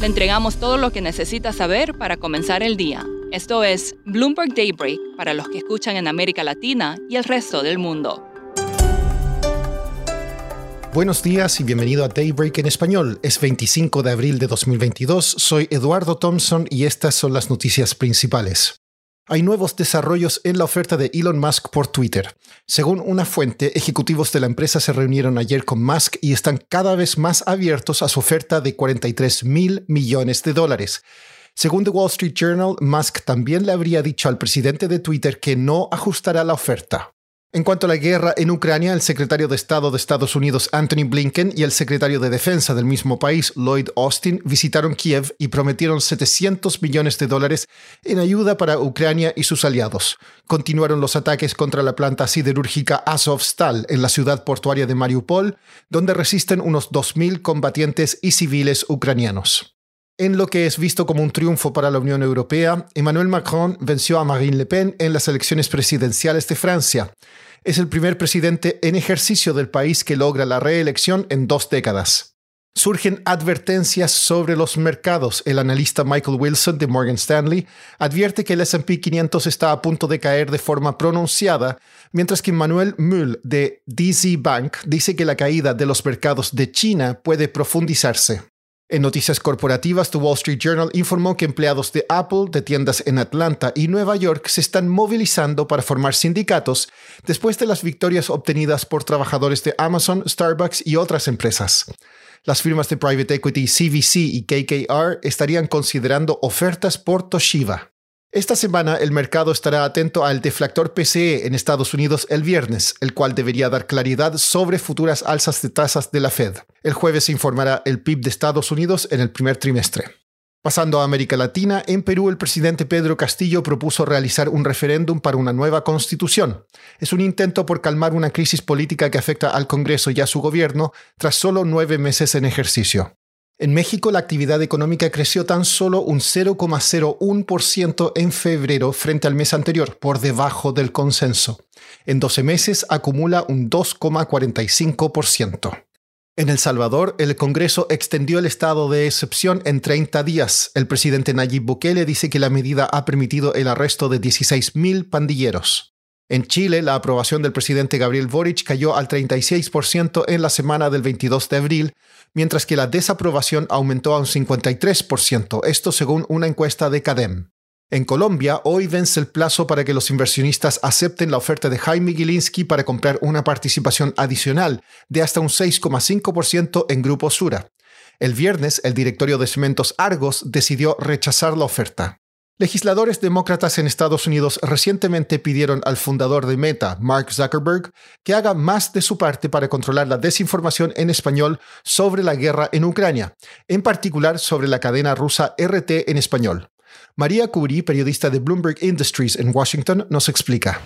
Le entregamos todo lo que necesita saber para comenzar el día. Esto es Bloomberg Daybreak para los que escuchan en América Latina y el resto del mundo. Buenos días y bienvenido a Daybreak en español. Es 25 de abril de 2022. Soy Eduardo Thompson y estas son las noticias principales. Hay nuevos desarrollos en la oferta de Elon Musk por Twitter. Según una fuente, ejecutivos de la empresa se reunieron ayer con Musk y están cada vez más abiertos a su oferta de 43 mil millones de dólares. Según The Wall Street Journal, Musk también le habría dicho al presidente de Twitter que no ajustará la oferta. En cuanto a la guerra en Ucrania, el secretario de Estado de Estados Unidos Anthony Blinken y el secretario de Defensa del mismo país Lloyd Austin visitaron Kiev y prometieron 700 millones de dólares en ayuda para Ucrania y sus aliados. Continuaron los ataques contra la planta siderúrgica Azovstal en la ciudad portuaria de Mariupol, donde resisten unos 2.000 combatientes y civiles ucranianos. En lo que es visto como un triunfo para la Unión Europea, Emmanuel Macron venció a Marine Le Pen en las elecciones presidenciales de Francia. Es el primer presidente en ejercicio del país que logra la reelección en dos décadas. Surgen advertencias sobre los mercados. El analista Michael Wilson de Morgan Stanley advierte que el SP 500 está a punto de caer de forma pronunciada, mientras que Manuel Mull de DZ Bank dice que la caída de los mercados de China puede profundizarse. En noticias corporativas, The Wall Street Journal informó que empleados de Apple de tiendas en Atlanta y Nueva York se están movilizando para formar sindicatos después de las victorias obtenidas por trabajadores de Amazon, Starbucks y otras empresas. Las firmas de private equity CVC y KKR estarían considerando ofertas por Toshiba. Esta semana el mercado estará atento al deflactor PCE en Estados Unidos el viernes, el cual debería dar claridad sobre futuras alzas de tasas de la Fed. El jueves se informará el PIB de Estados Unidos en el primer trimestre. Pasando a América Latina, en Perú el presidente Pedro Castillo propuso realizar un referéndum para una nueva constitución. Es un intento por calmar una crisis política que afecta al Congreso y a su gobierno tras solo nueve meses en ejercicio. En México, la actividad económica creció tan solo un 0,01% en febrero frente al mes anterior, por debajo del consenso. En 12 meses acumula un 2,45%. En El Salvador, el Congreso extendió el estado de excepción en 30 días. El presidente Nayib Bukele dice que la medida ha permitido el arresto de 16.000 pandilleros. En Chile, la aprobación del presidente Gabriel Boric cayó al 36% en la semana del 22 de abril, mientras que la desaprobación aumentó a un 53%, esto según una encuesta de CADEM. En Colombia, hoy vence el plazo para que los inversionistas acepten la oferta de Jaime Gilinski para comprar una participación adicional de hasta un 6,5% en Grupo Sura. El viernes, el directorio de Cementos Argos decidió rechazar la oferta. Legisladores demócratas en Estados Unidos recientemente pidieron al fundador de Meta, Mark Zuckerberg, que haga más de su parte para controlar la desinformación en español sobre la guerra en Ucrania, en particular sobre la cadena rusa RT en español. María Curie, periodista de Bloomberg Industries en Washington, nos explica.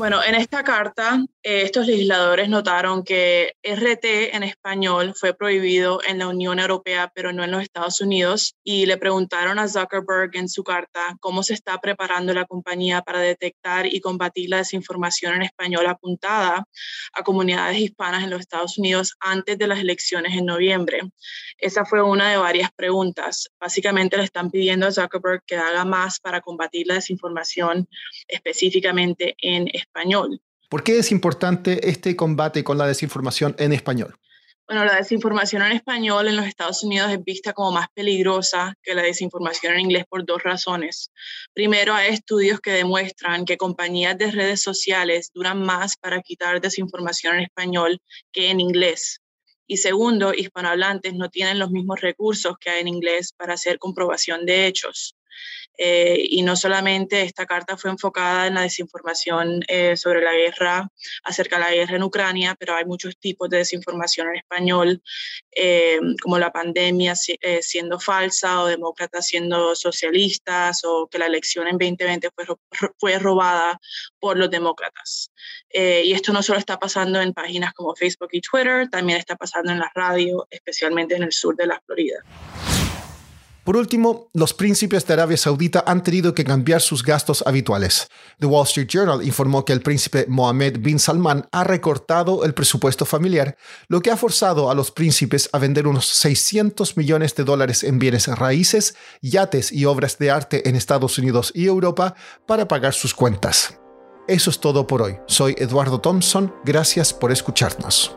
Bueno, en esta carta, eh, estos legisladores notaron que RT en español fue prohibido en la Unión Europea, pero no en los Estados Unidos, y le preguntaron a Zuckerberg en su carta cómo se está preparando la compañía para detectar y combatir la desinformación en español apuntada a comunidades hispanas en los Estados Unidos antes de las elecciones en noviembre. Esa fue una de varias preguntas. Básicamente le están pidiendo a Zuckerberg que haga más para combatir la desinformación específicamente en español español. ¿Por qué es importante este combate con la desinformación en español? Bueno, la desinformación en español en los Estados Unidos es vista como más peligrosa que la desinformación en inglés por dos razones. Primero, hay estudios que demuestran que compañías de redes sociales duran más para quitar desinformación en español que en inglés. Y segundo, hispanohablantes no tienen los mismos recursos que hay en inglés para hacer comprobación de hechos. Eh, y no solamente esta carta fue enfocada en la desinformación eh, sobre la guerra, acerca de la guerra en Ucrania, pero hay muchos tipos de desinformación en español, eh, como la pandemia siendo falsa o demócratas siendo socialistas o que la elección en 2020 fue, fue robada por los demócratas. y esto no solo está pasando en páginas como Facebook y Twitter, también está pasando en la radio, especialmente en el sur de la Florida. Por último, los príncipes de Arabia Saudita han tenido que cambiar sus gastos habituales. The Wall Street Journal informó que el príncipe Mohammed bin Salman ha recortado el presupuesto familiar, lo que ha forzado a los príncipes a vender unos 600 millones de dólares en bienes raíces, yates y obras de arte en Estados Unidos y Europa para pagar sus cuentas. Eso es todo por hoy. Soy Eduardo Thompson. Gracias por escucharnos.